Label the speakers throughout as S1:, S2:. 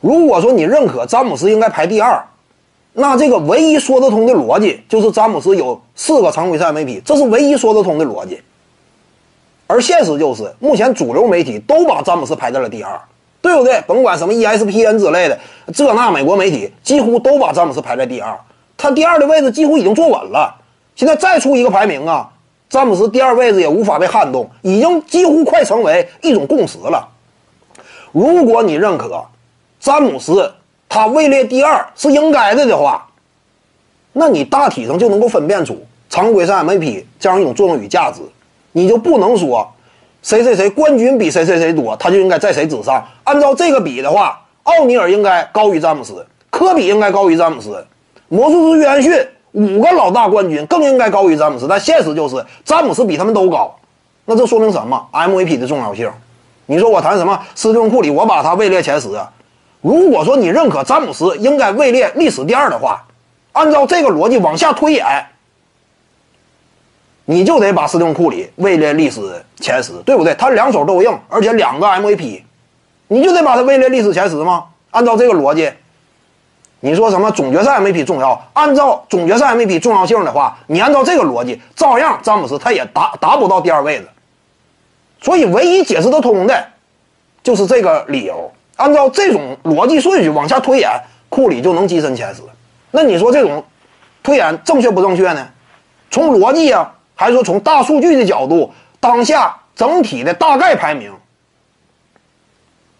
S1: 如果说你认可詹姆斯应该排第二，那这个唯一说得通的逻辑就是詹姆斯有四个常规赛 MVP，这是唯一说得通的逻辑。而现实就是，目前主流媒体都把詹姆斯排在了第二，对不对？甭管什么 ESPN 之类的，这那美国媒体几乎都把詹姆斯排在第二，他第二的位置几乎已经坐稳了。现在再出一个排名啊，詹姆斯第二位置也无法被撼动，已经几乎快成为一种共识了。如果你认可詹姆斯他位列第二是应该的的话，那你大体上就能够分辨出常规赛 MVP 这样一种作用与价值。你就不能说，谁谁谁冠军比谁谁谁多，他就应该在谁之上。按照这个比的话，奥尼尔应该高于詹姆斯，科比应该高于詹姆斯，魔术师约翰逊五个老大冠军更应该高于詹姆斯。但现实就是詹姆斯比他们都高，那这说明什么？MVP 的重要性。你说我谈什么斯蒂芬库里，我把他位列前十。如果说你认可詹姆斯应该位列历史第二的话，按照这个逻辑往下推演。你就得把斯蒂芬库里位列历史前十，对不对？他两手都硬，而且两个 MVP，你就得把他位列历史前十吗？按照这个逻辑，你说什么总决赛 MVP 重要？按照总决赛 MVP 重要性的话，你按照这个逻辑，照样詹姆斯他也达达不到第二位置。所以，唯一解释得通的，就是这个理由。按照这种逻辑顺序往下推演，库里就能跻身前十。那你说这种推演正确不正确呢？从逻辑啊。还是说从大数据的角度，当下整体的大概排名，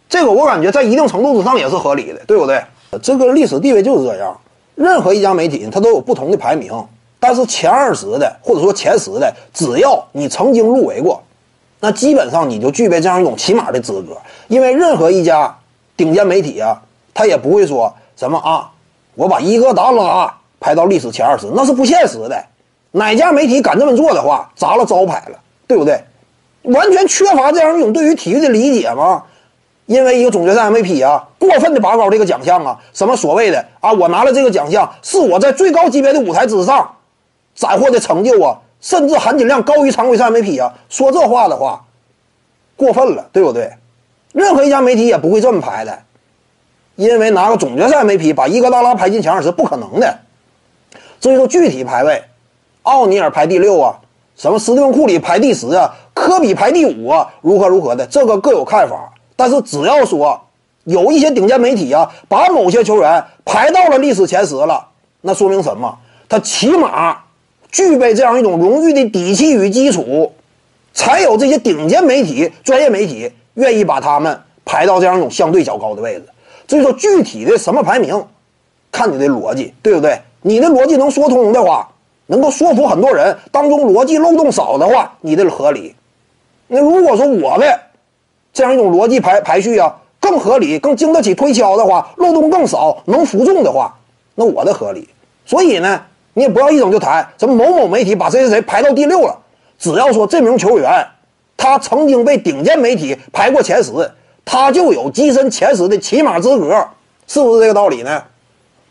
S1: 这个我感觉在一定程度之上也是合理的，对不对？这个历史地位就是这样，任何一家媒体它都有不同的排名，但是前二十的或者说前十的，只要你曾经入围过，那基本上你就具备这样一种起码的资格。因为任何一家顶尖媒体啊，他也不会说什么啊，我把伊戈达拉排到历史前二十，那是不现实的。哪家媒体敢这么做的话，砸了招牌了，对不对？完全缺乏这样一种对于体育的理解吗？因为一个总决赛 MVP 啊，过分的拔高这个奖项啊，什么所谓的啊，我拿了这个奖项是我在最高级别的舞台之上斩获的成就啊，甚至含金量高于常规赛 MVP 啊，说这话的话，过分了，对不对？任何一家媒体也不会这么排的，因为拿个总决赛 MVP 把伊戈达拉排进前二是不可能的。至于说具体排位。奥尼尔排第六啊，什么斯蒂芬库里排第十啊，科比排第五啊，如何如何的，这个各有看法。但是只要说有一些顶尖媒体啊，把某些球员排到了历史前十了，那说明什么？他起码具备这样一种荣誉的底气与基础，才有这些顶尖媒体、专业媒体愿意把他们排到这样一种相对较高的位置。所以说，具体的什么排名，看你的逻辑，对不对？你的逻辑能说通的话。能够说服很多人，当中逻辑漏洞少的话，你的合理。那如果说我的这样一种逻辑排排序啊更合理、更经得起推敲的话，漏洞更少，能服众的话，那我的合理。所以呢，你也不要一整就谈什么某某媒体把谁谁谁排到第六了，只要说这名球员他曾经被顶尖媒体排过前十，他就有跻身前十的起码资格，是不是这个道理呢？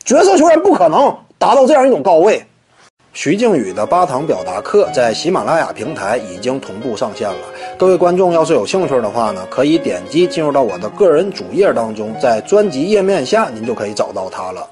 S1: 角色球员不可能达到这样一种高位。徐静宇的八堂表达课在喜马拉雅平台已经同步上线了。各位观众要是有兴趣的话呢，可以点击进入到我的个人主页当中，在专辑页面下您就可以找到它了。